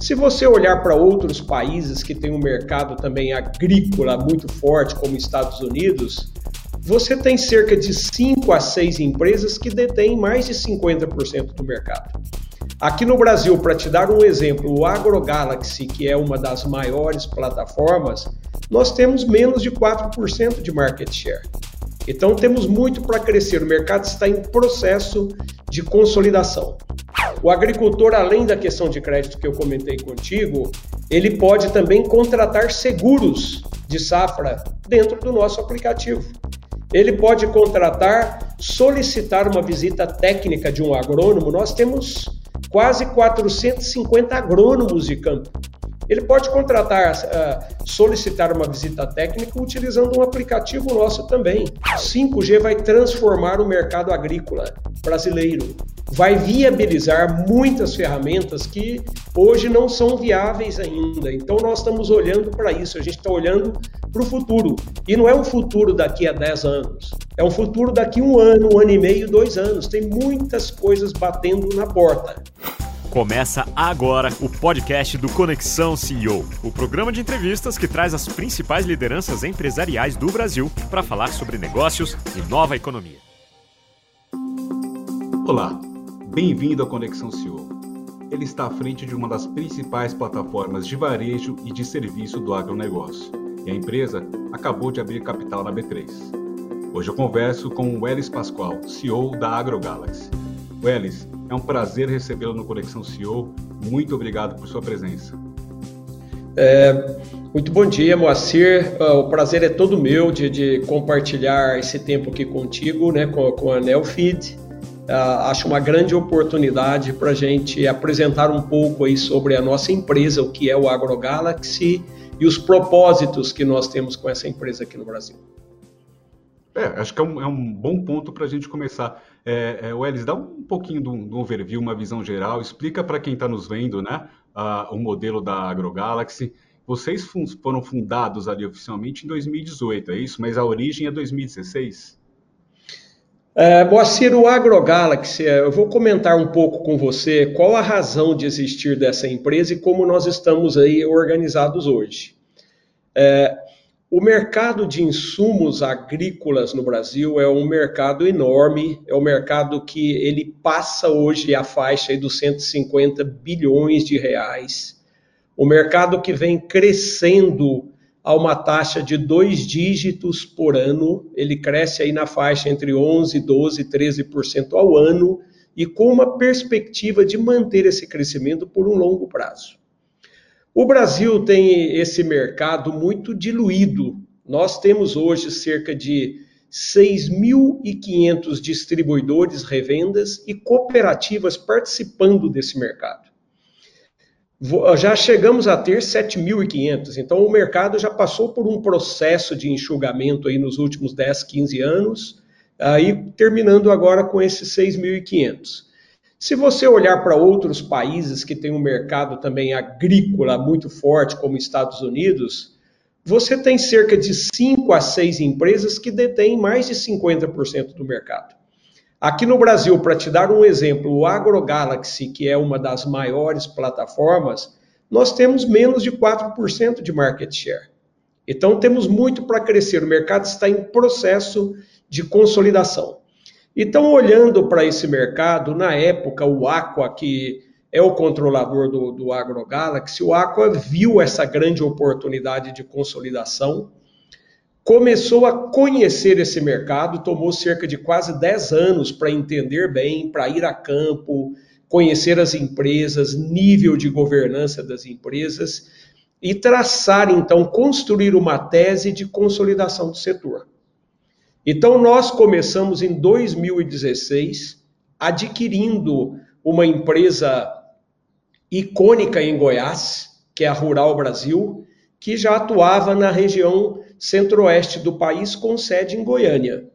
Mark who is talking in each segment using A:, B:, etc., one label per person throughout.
A: Se você olhar para outros países que têm um mercado também agrícola muito forte, como Estados Unidos, você tem cerca de 5 a 6 empresas que detêm mais de 50% do mercado. Aqui no Brasil, para te dar um exemplo, o AgroGalaxy, que é uma das maiores plataformas, nós temos menos de 4% de market share. Então temos muito para crescer, o mercado está em processo de consolidação. O agricultor, além da questão de crédito que eu comentei contigo, ele pode também contratar seguros de safra dentro do nosso aplicativo. Ele pode contratar, solicitar uma visita técnica de um agrônomo. Nós temos quase 450 agrônomos de campo. Ele pode contratar, uh, solicitar uma visita técnica utilizando um aplicativo nosso também. 5G vai transformar o mercado agrícola brasileiro. Vai viabilizar muitas ferramentas que hoje não são viáveis ainda. Então nós estamos olhando para isso, a gente está olhando para o futuro. E não é um futuro daqui a 10 anos, é um futuro daqui a um ano, um ano e meio, dois anos. Tem muitas coisas batendo na porta.
B: Começa agora o podcast do Conexão CEO, o programa de entrevistas que traz as principais lideranças empresariais do Brasil para falar sobre negócios e nova economia.
C: Olá, bem-vindo ao Conexão CEO. Ele está à frente de uma das principais plataformas de varejo e de serviço do agronegócio, e a empresa acabou de abrir capital na B3. Hoje eu converso com o Welles Pascoal, CEO da AgroGalaxy. Welles, é um prazer recebê-lo no Conexão CEO. Muito obrigado por sua presença.
A: É, muito bom dia, Moacir. Ah, o prazer é todo meu de, de compartilhar esse tempo aqui contigo, né, com, com a Nelfeed. Uh, acho uma grande oportunidade para a gente apresentar um pouco aí sobre a nossa empresa, o que é o AgroGalaxy e os propósitos que nós temos com essa empresa aqui no Brasil.
C: É, acho que é um, é um bom ponto para a gente começar. É, é, Welles, dá um pouquinho de um, overview, uma visão geral, explica para quem está nos vendo né, uh, o modelo da AgroGalaxy. Vocês foram fundados ali oficialmente em 2018, é isso? Mas a origem é 2016?
A: É, Moacir, o AgroGalaxy, é, eu vou comentar um pouco com você qual a razão de existir dessa empresa e como nós estamos aí organizados hoje. É, o mercado de insumos agrícolas no Brasil é um mercado enorme, é um mercado que ele passa hoje a faixa dos 150 bilhões de reais. O mercado que vem crescendo a uma taxa de dois dígitos por ano, ele cresce aí na faixa entre 11, 12, 13% ao ano e com uma perspectiva de manter esse crescimento por um longo prazo. O Brasil tem esse mercado muito diluído. Nós temos hoje cerca de 6.500 distribuidores, revendas e cooperativas participando desse mercado. Já chegamos a ter 7.500, então o mercado já passou por um processo de enxugamento aí nos últimos 10, 15 anos, aí terminando agora com esses 6.500. Se você olhar para outros países que têm um mercado também agrícola muito forte, como Estados Unidos, você tem cerca de 5 a 6 empresas que detêm mais de 50% do mercado. Aqui no Brasil, para te dar um exemplo, o AgroGalaxy, que é uma das maiores plataformas, nós temos menos de 4% de market share. Então temos muito para crescer, o mercado está em processo de consolidação. Então, olhando para esse mercado, na época, o Aqua, que é o controlador do, do AgroGalaxy, o Aqua viu essa grande oportunidade de consolidação, começou a conhecer esse mercado, tomou cerca de quase 10 anos para entender bem, para ir a campo, conhecer as empresas, nível de governança das empresas e traçar, então, construir uma tese de consolidação do setor. Então, nós começamos em 2016 adquirindo uma empresa icônica em Goiás, que é a Rural Brasil, que já atuava na região centro-oeste do país, com sede em Goiânia.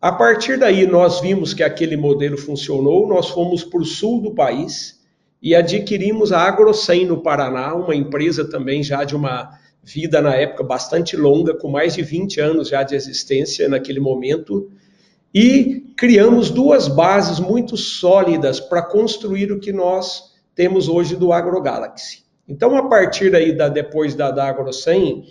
A: A partir daí, nós vimos que aquele modelo funcionou, nós fomos para o sul do país e adquirimos a AgroSem no Paraná, uma empresa também já de uma vida na época bastante longa, com mais de 20 anos já de existência naquele momento, e criamos duas bases muito sólidas para construir o que nós temos hoje do AgroGalaxy. Então, a partir aí da depois da, da Agro 100,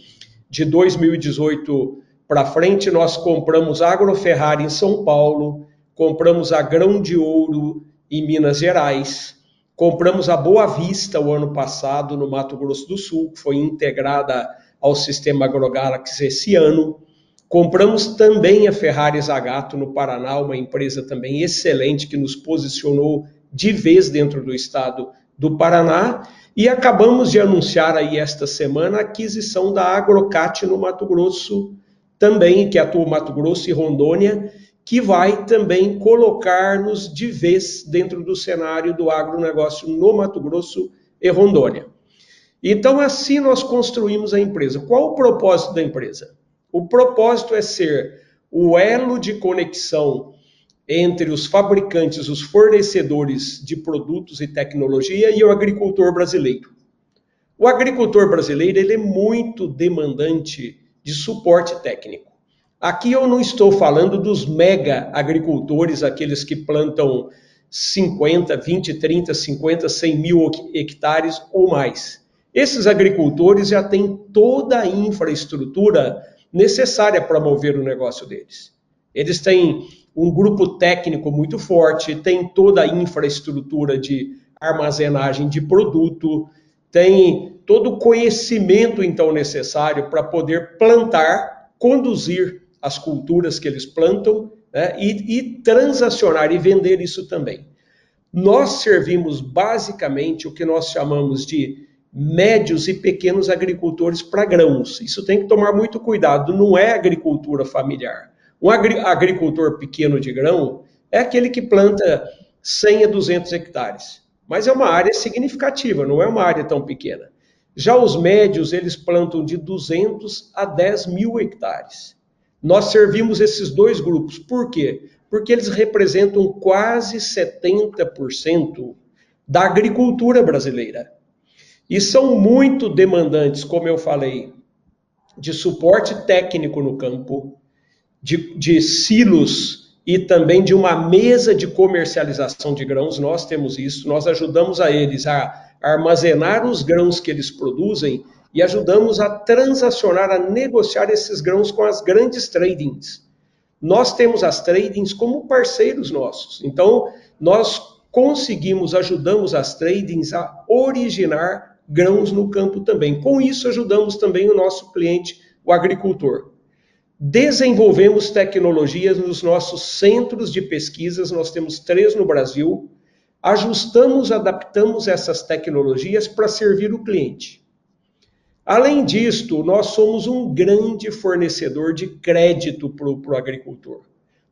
A: de 2018 para frente, nós compramos a Agroferrari em São Paulo, compramos a Grão de Ouro em Minas Gerais, compramos a Boa Vista o ano passado no Mato Grosso do Sul, que foi integrada ao sistema AgroGalaxy esse ano. Compramos também a Ferrari Zagato no Paraná, uma empresa também excelente que nos posicionou de vez dentro do estado do Paraná. E acabamos de anunciar aí esta semana a aquisição da Agrocat no Mato Grosso também, que atua Mato Grosso e Rondônia, que vai também colocar-nos de vez dentro do cenário do agronegócio no Mato Grosso e Rondônia. Então, assim nós construímos a empresa. Qual o propósito da empresa? O propósito é ser o elo de conexão entre os fabricantes, os fornecedores de produtos e tecnologia e o agricultor brasileiro. O agricultor brasileiro ele é muito demandante de suporte técnico. Aqui eu não estou falando dos mega agricultores, aqueles que plantam 50, 20, 30, 50, 100 mil hectares ou mais. Esses agricultores já têm toda a infraestrutura necessária para mover o negócio deles. Eles têm um grupo técnico muito forte, têm toda a infraestrutura de armazenagem de produto, tem todo o conhecimento então necessário para poder plantar, conduzir as culturas que eles plantam né, e, e transacionar e vender isso também. Nós servimos basicamente o que nós chamamos de médios e pequenos agricultores para grãos. Isso tem que tomar muito cuidado, não é agricultura familiar. Um agricultor pequeno de grão é aquele que planta 100 a 200 hectares, mas é uma área significativa, não é uma área tão pequena. Já os médios, eles plantam de 200 a 10 mil hectares. Nós servimos esses dois grupos. Por quê? Porque eles representam quase 70% da agricultura brasileira. E são muito demandantes, como eu falei, de suporte técnico no campo, de, de silos e também de uma mesa de comercialização de grãos. Nós temos isso, nós ajudamos a eles a armazenar os grãos que eles produzem e ajudamos a transacionar, a negociar esses grãos com as grandes tradings. Nós temos as tradings como parceiros nossos. Então, nós conseguimos, ajudamos as tradings a originar grãos no campo também. Com isso, ajudamos também o nosso cliente, o agricultor. Desenvolvemos tecnologias nos nossos centros de pesquisas, nós temos três no Brasil. Ajustamos, adaptamos essas tecnologias para servir o cliente. Além disto, nós somos um grande fornecedor de crédito para o agricultor.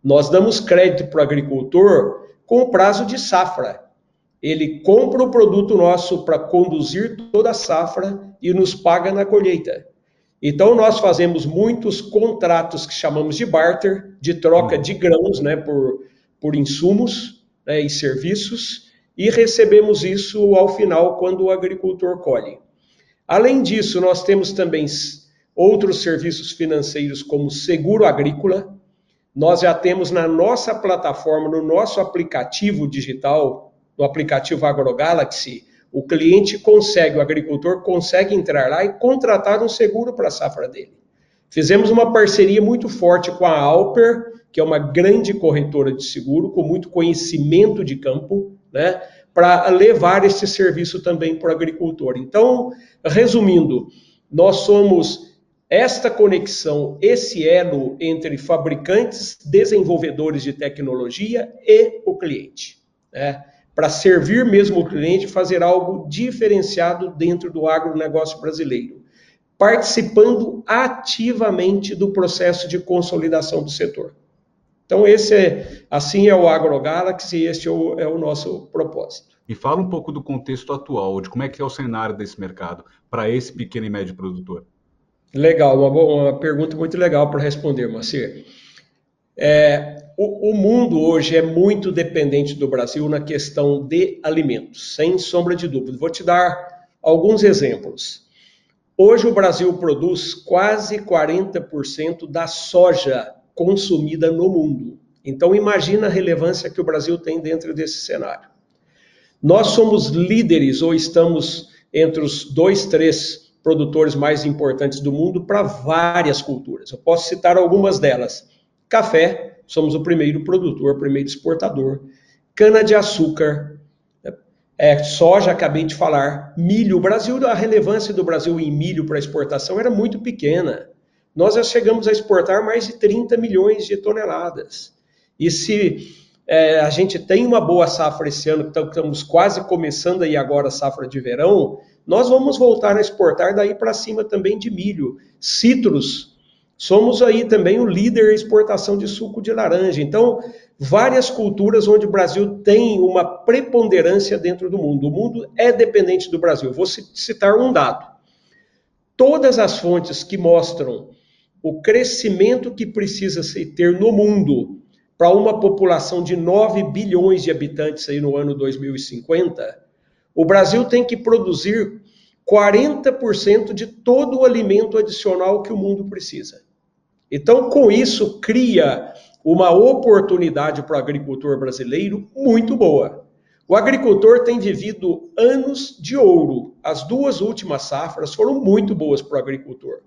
A: Nós damos crédito para o agricultor com prazo de safra. Ele compra o produto nosso para conduzir toda a safra e nos paga na colheita. Então, nós fazemos muitos contratos que chamamos de barter, de troca de grãos né, por, por insumos né, e serviços, e recebemos isso ao final quando o agricultor colhe. Além disso, nós temos também outros serviços financeiros como seguro agrícola. Nós já temos na nossa plataforma, no nosso aplicativo digital, no aplicativo AgroGalaxy, o cliente consegue, o agricultor consegue entrar lá e contratar um seguro para a safra dele. Fizemos uma parceria muito forte com a Alper, que é uma grande corretora de seguro, com muito conhecimento de campo, né? para levar esse serviço também para o agricultor. Então, resumindo, nós somos esta conexão, esse elo entre fabricantes, desenvolvedores de tecnologia e o cliente, né? Para servir mesmo o cliente, fazer algo diferenciado dentro do agronegócio brasileiro, participando ativamente do processo de consolidação do setor. Então, esse é, assim é o AgroGalaxy e este é o, é o nosso propósito.
C: E fala um pouco do contexto atual, de como é que é o cenário desse mercado para esse pequeno e médio produtor.
A: Legal, uma, boa, uma pergunta muito legal para responder, Macir. É, o, o, mundo hoje é muito dependente do Brasil na questão de alimentos, sem sombra de dúvida. Vou te dar alguns exemplos. Hoje o Brasil produz quase 40% da soja consumida no mundo. Então imagina a relevância que o Brasil tem dentro desse cenário. Nós somos líderes ou estamos entre os dois, três produtores mais importantes do mundo para várias culturas. Eu posso citar algumas delas. Café, somos o primeiro produtor, o primeiro exportador. Cana-de-açúcar, é, soja, acabei de falar. Milho, o Brasil, a relevância do Brasil em milho para exportação era muito pequena. Nós já chegamos a exportar mais de 30 milhões de toneladas. E se é, a gente tem uma boa safra esse ano, estamos quase começando aí agora a safra de verão, nós vamos voltar a exportar daí para cima também de milho, citros. Somos aí também o líder em exportação de suco de laranja. Então, várias culturas onde o Brasil tem uma preponderância dentro do mundo. O mundo é dependente do Brasil. Vou citar um dado. Todas as fontes que mostram o crescimento que precisa se ter no mundo para uma população de 9 bilhões de habitantes aí no ano 2050, o Brasil tem que produzir 40% de todo o alimento adicional que o mundo precisa. Então, com isso, cria uma oportunidade para o agricultor brasileiro muito boa. O agricultor tem vivido anos de ouro. As duas últimas safras foram muito boas para o agricultor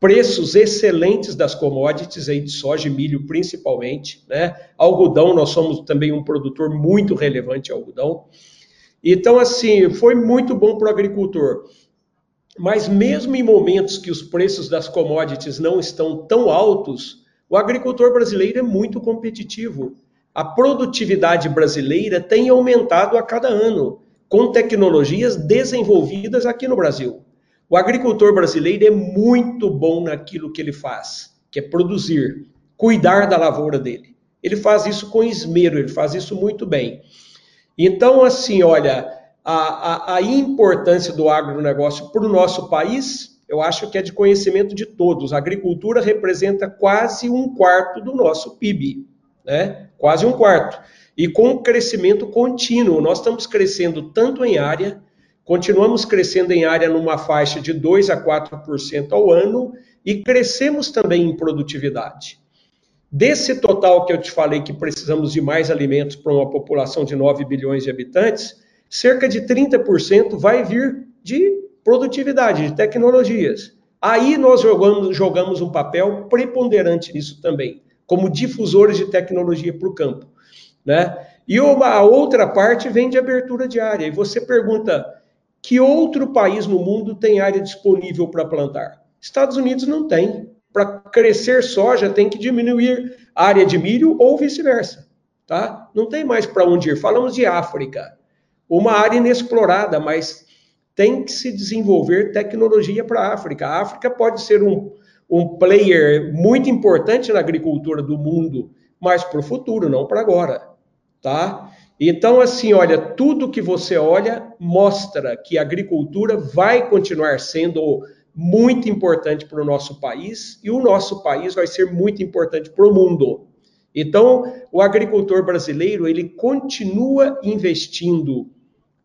A: preços excelentes das commodities aí de soja e milho principalmente, né? Algodão, nós somos também um produtor muito relevante algodão. Então, assim, foi muito bom para o agricultor. Mas mesmo em momentos que os preços das commodities não estão tão altos, o agricultor brasileiro é muito competitivo. A produtividade brasileira tem aumentado a cada ano, com tecnologias desenvolvidas aqui no Brasil. O agricultor brasileiro é muito bom naquilo que ele faz, que é produzir, cuidar da lavoura dele. Ele faz isso com esmero, ele faz isso muito bem. Então, assim, olha, a, a, a importância do agronegócio para o nosso país, eu acho que é de conhecimento de todos. A agricultura representa quase um quarto do nosso PIB, né? Quase um quarto. E com crescimento contínuo, nós estamos crescendo tanto em área, Continuamos crescendo em área numa faixa de 2 a 4% ao ano e crescemos também em produtividade. Desse total que eu te falei que precisamos de mais alimentos para uma população de 9 bilhões de habitantes, cerca de 30% vai vir de produtividade, de tecnologias. Aí nós jogamos, jogamos um papel preponderante nisso também, como difusores de tecnologia para o campo. Né? E uma outra parte vem de abertura de área. E você pergunta, que outro país no mundo tem área disponível para plantar? Estados Unidos não tem. Para crescer soja tem que diminuir área de milho ou vice-versa, tá? Não tem mais para onde ir. Falamos de África, uma área inexplorada, mas tem que se desenvolver tecnologia para a África. A África pode ser um, um player muito importante na agricultura do mundo, mas para o futuro, não para agora, tá? Então, assim, olha, tudo que você olha mostra que a agricultura vai continuar sendo muito importante para o nosso país e o nosso país vai ser muito importante para o mundo. Então, o agricultor brasileiro ele continua investindo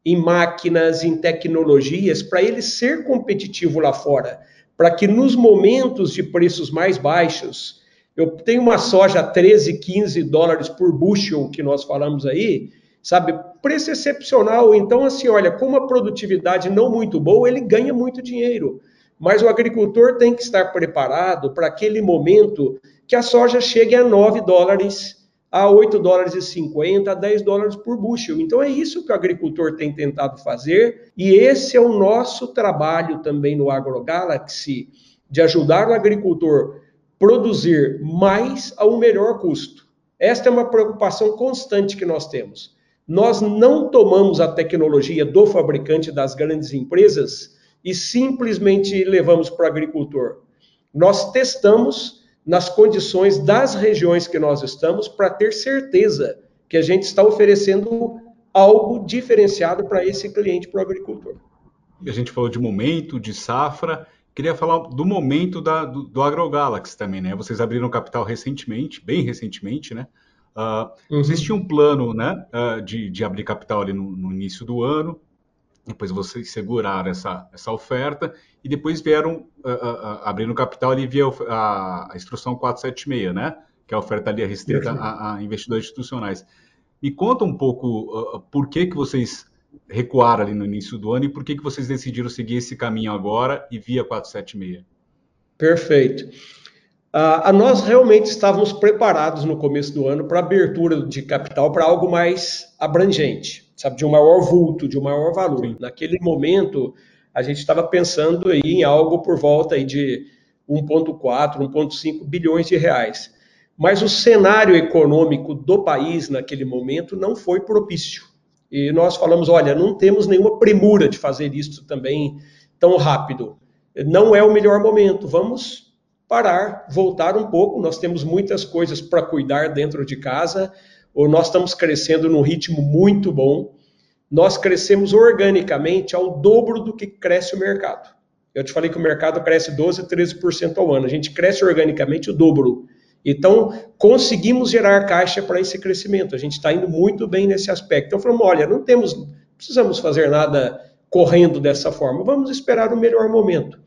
A: em máquinas, em tecnologias para ele ser competitivo lá fora, para que nos momentos de preços mais baixos, eu tenho uma soja a 13, 15 dólares por bushel que nós falamos aí, sabe? Preço excepcional. Então, assim, olha, com uma produtividade não muito boa, ele ganha muito dinheiro. Mas o agricultor tem que estar preparado para aquele momento que a soja chegue a 9 dólares, a 8 dólares e 50, a 10 dólares por bushel. Então é isso que o agricultor tem tentado fazer, e esse é o nosso trabalho também no AgroGalaxy, de ajudar o agricultor produzir mais a um melhor custo. Esta é uma preocupação constante que nós temos. Nós não tomamos a tecnologia do fabricante das grandes empresas e simplesmente levamos para o agricultor. Nós testamos nas condições das regiões que nós estamos para ter certeza que a gente está oferecendo algo diferenciado para esse cliente, para o agricultor.
C: A gente falou de momento, de safra. Queria falar do momento da, do, do AgroGalaxy também, né? Vocês abriram capital recentemente, bem recentemente, né? Uh, uhum. Existia um plano né, uh, de, de, abrir capital ali no, no, início do ano, depois vocês seguraram essa, essa oferta e depois vieram uh, abrindo capital ali via a, a, instrução 476, né? Que é a oferta ali restrita a, a, investidores institucionais. Me conta um pouco por que, que vocês recuaram ali no início do ano e por que, que vocês decidiram seguir esse caminho agora e via 476?
A: Perfeito. Uh, nós realmente estávamos preparados no começo do ano para abertura de capital para algo mais abrangente, sabe, de um maior vulto, de um maior valor. Sim. Naquele momento, a gente estava pensando aí em algo por volta aí de 1,4, 1,5 bilhões de reais. Mas o cenário econômico do país naquele momento não foi propício. E nós falamos: olha, não temos nenhuma premura de fazer isso também tão rápido. Não é o melhor momento. Vamos parar, voltar um pouco. Nós temos muitas coisas para cuidar dentro de casa. Ou nós estamos crescendo num ritmo muito bom. Nós crescemos organicamente ao dobro do que cresce o mercado. Eu te falei que o mercado cresce 12, 13% ao ano. A gente cresce organicamente o dobro. Então, conseguimos gerar caixa para esse crescimento. A gente está indo muito bem nesse aspecto. Então, falamos: olha, não temos, não precisamos fazer nada correndo dessa forma, vamos esperar o melhor momento.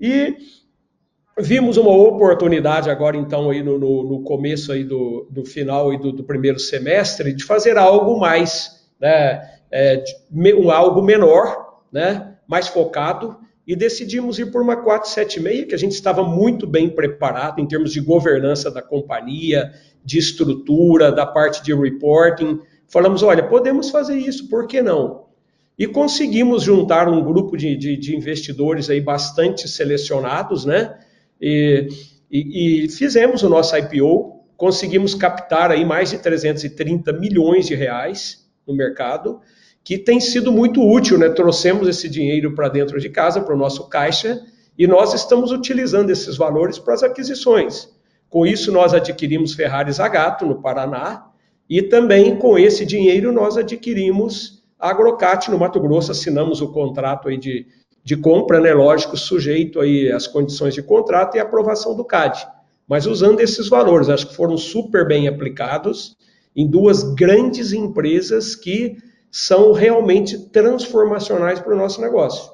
A: E vimos uma oportunidade agora, então, aí no, no, no começo aí do, do final e do, do, primeiro semestre, de fazer algo mais, né, é, de, um, algo menor, né, mais focado, e decidimos ir por uma 476, que a gente estava muito bem preparado em termos de governança da companhia, de estrutura, da parte de reporting. Falamos, olha, podemos fazer isso, por que não? E conseguimos juntar um grupo de, de, de investidores aí bastante selecionados, né? E, e, e, fizemos o nosso IPO, conseguimos captar aí mais de 330 milhões de reais no mercado, que tem sido muito útil, né? Trouxemos esse dinheiro para dentro de casa, para o nosso caixa, e nós estamos utilizando esses valores para as aquisições. Com isso, nós adquirimos Ferrari Zagato, no Paraná, e também com esse dinheiro nós adquirimos a Agrocat, no Mato Grosso, assinamos o contrato aí de, de compra, né? Lógico, sujeito aí às condições de contrato e aprovação do CAD. Mas usando esses valores, acho que foram super bem aplicados em duas grandes empresas que são realmente transformacionais para o nosso negócio.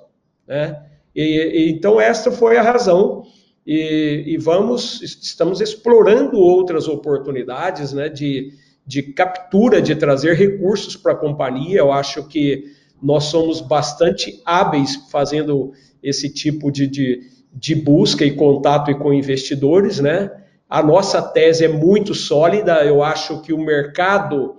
A: Né? E, e, então, esta foi a razão. E, e, vamos, estamos explorando outras oportunidades né, de, de captura, de trazer recursos para a companhia. Eu acho que nós somos bastante hábeis fazendo esse tipo de, de, de busca e contato com investidores. Né? A nossa tese é muito sólida. Eu acho que o mercado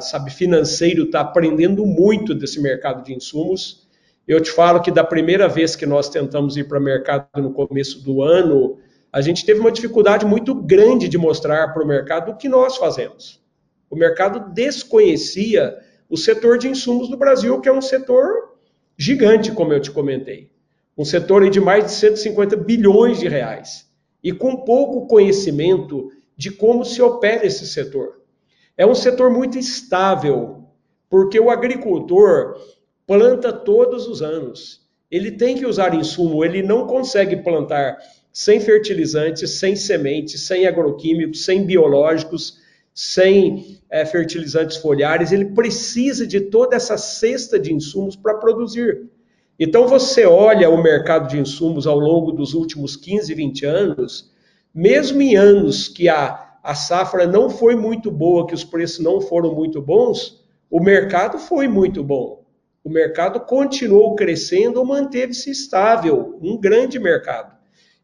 A: sabe, financeiro está aprendendo muito desse mercado de insumos. Eu te falo que da primeira vez que nós tentamos ir para o mercado no começo do ano, a gente teve uma dificuldade muito grande de mostrar para o mercado o que nós fazemos. O mercado desconhecia o setor de insumos do Brasil, que é um setor gigante, como eu te comentei. Um setor de mais de 150 bilhões de reais. E com pouco conhecimento de como se opera esse setor. É um setor muito estável, porque o agricultor planta todos os anos. Ele tem que usar insumo, ele não consegue plantar sem fertilizantes, sem sementes, sem agroquímicos, sem biológicos, sem é, fertilizantes foliares. Ele precisa de toda essa cesta de insumos para produzir. Então, você olha o mercado de insumos ao longo dos últimos 15, 20 anos, mesmo em anos que a a safra não foi muito boa, que os preços não foram muito bons, o mercado foi muito bom. O mercado continuou crescendo manteve-se estável, um grande mercado.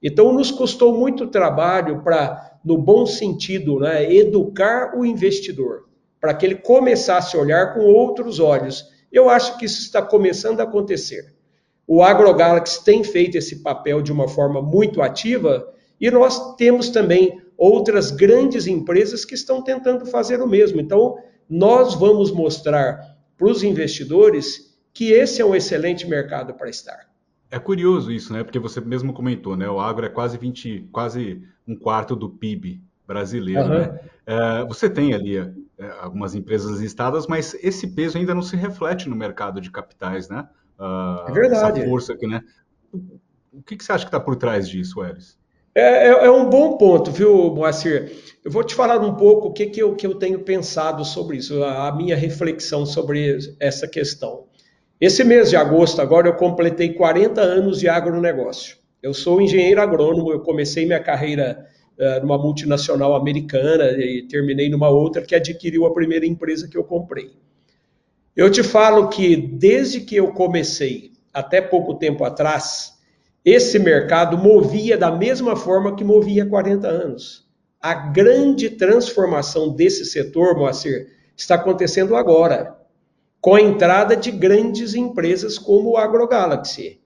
A: Então, nos custou muito trabalho para, no bom sentido, né, educar o investidor, para que ele começasse a olhar com outros olhos. Eu acho que isso está começando a acontecer. O AgroGalaxy tem feito esse papel de uma forma muito ativa e nós temos também outras grandes empresas que estão tentando fazer o mesmo. Então, nós vamos mostrar para os investidores que esse é um excelente mercado para estar.
C: É curioso isso, né? Porque você mesmo comentou, né? O agro é quase 20, quase um quarto do PIB brasileiro, uhum. né? É, você tem ali é, algumas empresas listadas, mas esse peso ainda não se reflete no mercado de capitais, né?
A: Uh, é verdade.
C: Essa força aqui, né? O que, que você acha que está por trás disso, Eris?
A: É, é, é, um bom ponto, viu, Moacir? Eu vou te falar um pouco o que, que, eu, que eu tenho pensado sobre isso, a minha reflexão sobre essa questão. Esse mês de agosto, agora, eu completei 40 anos de agronegócio. Eu sou engenheiro agrônomo, eu comecei minha carreira uh, numa multinacional americana e terminei numa outra que adquiriu a primeira empresa que eu comprei. Eu te falo que desde que eu comecei, até pouco tempo atrás, esse mercado movia da mesma forma que movia há 40 anos. A grande transformação desse setor, Moacir, está acontecendo agora, com a entrada de grandes empresas como o AgroGalaxy.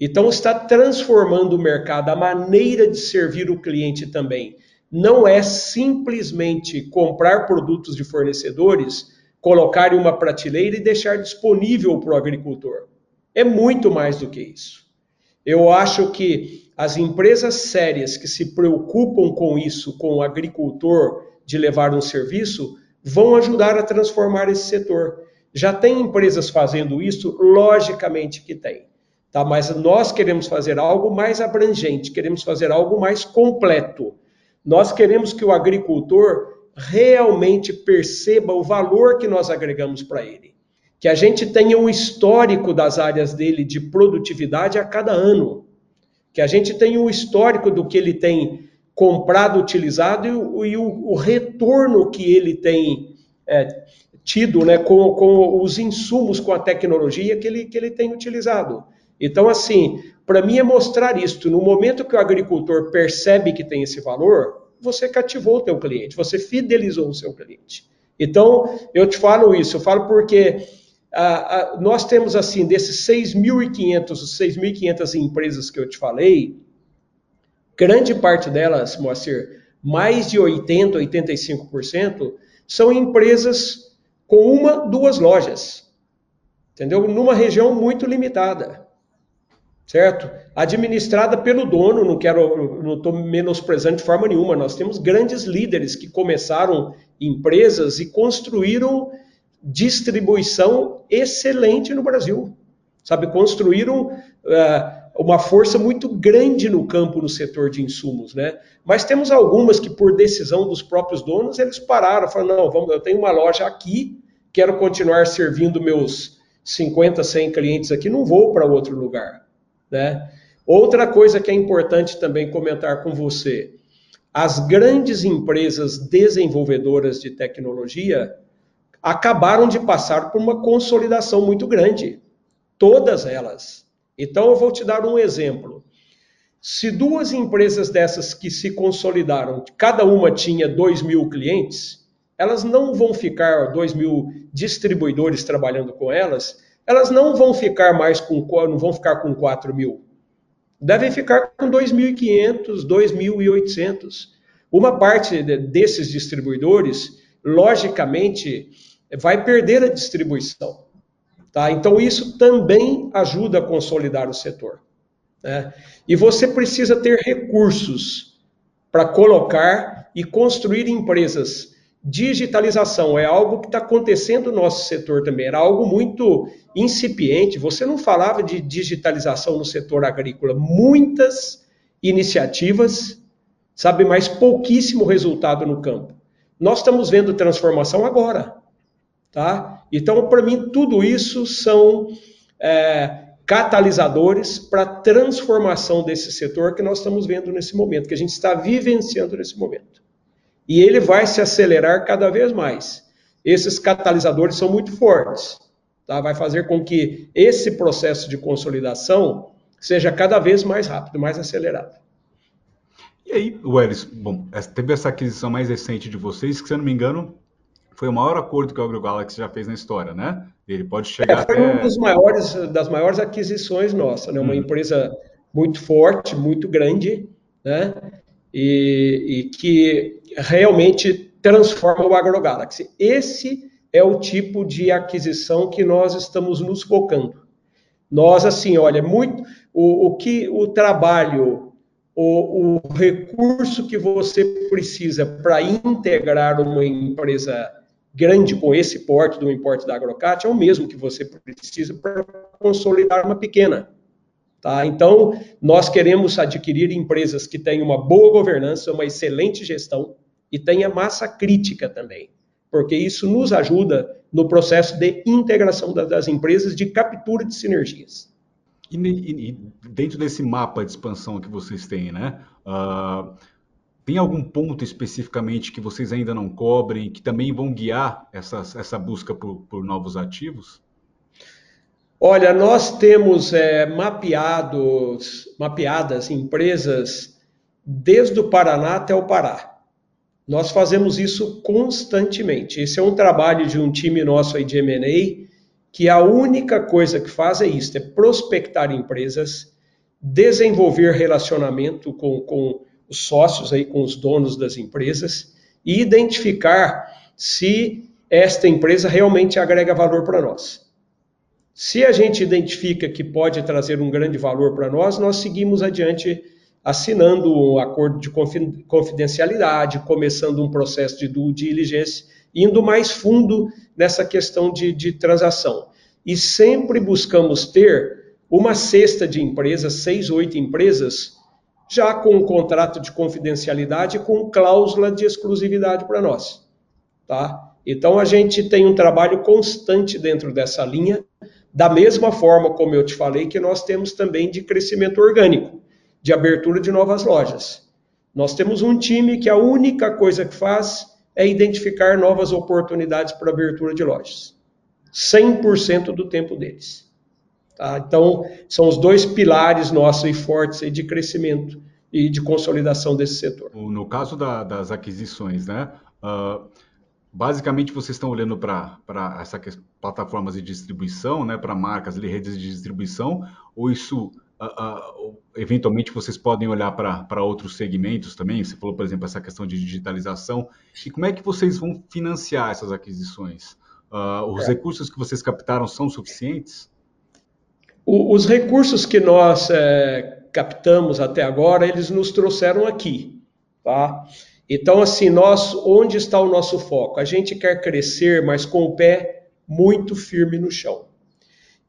A: Então, está transformando o mercado, a maneira de servir o cliente também. Não é simplesmente comprar produtos de fornecedores colocar em uma prateleira e deixar disponível para o agricultor. É muito mais do que isso. Eu acho que as empresas sérias que se preocupam com isso, com o agricultor, de levar um serviço, vão ajudar a transformar esse setor. Já tem empresas fazendo isso? Logicamente que tem. Tá? Mas nós queremos fazer algo mais abrangente, queremos fazer algo mais completo. Nós queremos que o agricultor realmente perceba o valor que nós agregamos para ele. Que a gente tenha um histórico das áreas dele de produtividade a cada ano. Que a gente tenha um histórico do que ele tem comprado, utilizado e o, e o, o retorno que ele tem é, tido né, com, com os insumos, com a tecnologia que ele, que ele tem utilizado. Então, assim, para mim é mostrar isso. No momento que o agricultor percebe que tem esse valor, você cativou o teu cliente, você fidelizou o seu cliente. Então, eu te falo isso, eu falo porque ah, ah, nós temos, assim, desses 6.500, 6.500 empresas que eu te falei, grande parte delas, Moacir, mais de 80%, 85%, são empresas com uma, duas lojas, entendeu? Numa região muito limitada certo? Administrada pelo dono, não quero, não estou menosprezando de forma nenhuma. Nós temos grandes líderes que começaram empresas e construíram distribuição excelente no Brasil, sabe? Construíram uh, uma força muito grande no campo, no setor de insumos, né? Mas temos algumas que, por decisão dos próprios donos, eles pararam, falaram, não, vamos, eu tenho uma loja aqui, quero continuar servindo meus 50, 100 clientes aqui, não vou para outro lugar. Né? Outra coisa que é importante também comentar com você: as grandes empresas desenvolvedoras de tecnologia acabaram de passar por uma consolidação muito grande. Todas elas. Então, eu vou te dar um exemplo. Se duas empresas dessas que se consolidaram, cada uma tinha 2 mil clientes, elas não vão ficar, 2 mil distribuidores trabalhando com elas, elas não vão ficar mais com, não vão ficar com 4 mil. Devem ficar com 2.500, 2.800. Uma parte desses distribuidores, logicamente, vai perder a distribuição. Tá? Então, isso também ajuda a consolidar o setor. Né? E você precisa ter recursos para colocar e construir empresas Digitalização é algo que está acontecendo no nosso setor também, era algo muito incipiente. Você não falava de digitalização no setor agrícola, muitas iniciativas, sabe, mas pouquíssimo resultado no campo. Nós estamos vendo transformação agora, tá? Então, para mim, tudo isso são é, catalisadores para a transformação desse setor que nós estamos vendo nesse momento, que a gente está vivenciando nesse momento e ele vai se acelerar cada vez mais. Esses catalisadores são muito fortes, tá? vai fazer com que esse processo de consolidação seja cada vez mais rápido, mais acelerado.
C: E aí, Welles, bom, teve essa aquisição mais recente de vocês, que se eu não me engano, foi o maior acordo que o AgroGalaxy já fez na história, né? Ele pode chegar
A: é, foi até... dos maiores, das maiores aquisições nossa, né? Uma hum. empresa muito forte, muito grande, né? E, e que realmente transforma o AgroGalaxy. Esse é o tipo de aquisição que nós estamos nos focando. Nós, assim, olha, muito o, o que o trabalho, o, o recurso que você precisa para integrar uma empresa grande com esse porte do importe da Agrocat é o mesmo que você precisa para consolidar uma pequena. Tá? Então, nós queremos adquirir empresas que tenham uma boa governança, uma excelente gestão e tenha massa crítica também, porque isso nos ajuda no processo de integração das empresas, de captura de sinergias.
C: E, e, dentro desse mapa de expansão que vocês têm, né? Uh, Tem algum ponto especificamente que vocês ainda não cobrem, que também vão guiar essa, essa busca por, por novos ativos?
A: Olha, nós temos é, mapeados, mapeadas empresas desde o Paraná até o Pará. Nós fazemos isso constantemente. Esse é um trabalho de um time nosso aí de M&A, que a única coisa que faz é isso, é prospectar empresas, desenvolver relacionamento com, com os sócios aí, com os donos das empresas e identificar se esta empresa realmente agrega valor para nós. Se a gente identifica que pode trazer um grande valor para nós, nós seguimos adiante assinando um acordo de confidencialidade, começando um processo de due diligence, indo mais fundo nessa questão de, de transação. E sempre buscamos ter uma cesta de empresas, seis, oito empresas, já com um contrato de confidencialidade com cláusula de exclusividade para nós. Tá? Então a gente tem um trabalho constante dentro dessa linha, da mesma forma como eu te falei que nós temos também de crescimento orgânico, de abertura de novas lojas. Nós temos um time que a única coisa que faz é identificar novas oportunidades para abertura de lojas. 100% do tempo deles. Tá? Então, são os dois pilares nossos e fortes aí de crescimento e de consolidação desse setor.
C: No caso da, das aquisições, né? Uh, basicamente, vocês estão olhando para essas plataformas de distribuição, né? Para marcas, redes de distribuição, ou isso uh, uh, eventualmente vocês podem olhar para outros segmentos também? Você falou, por exemplo, essa questão de digitalização. E como é que vocês vão financiar essas aquisições? os é. recursos que vocês captaram são suficientes?
A: O, os recursos que nós é, captamos até agora, eles nos trouxeram aqui, tá? Então, assim, nós, onde está o nosso foco? A gente quer crescer, mas com o pé muito firme no chão.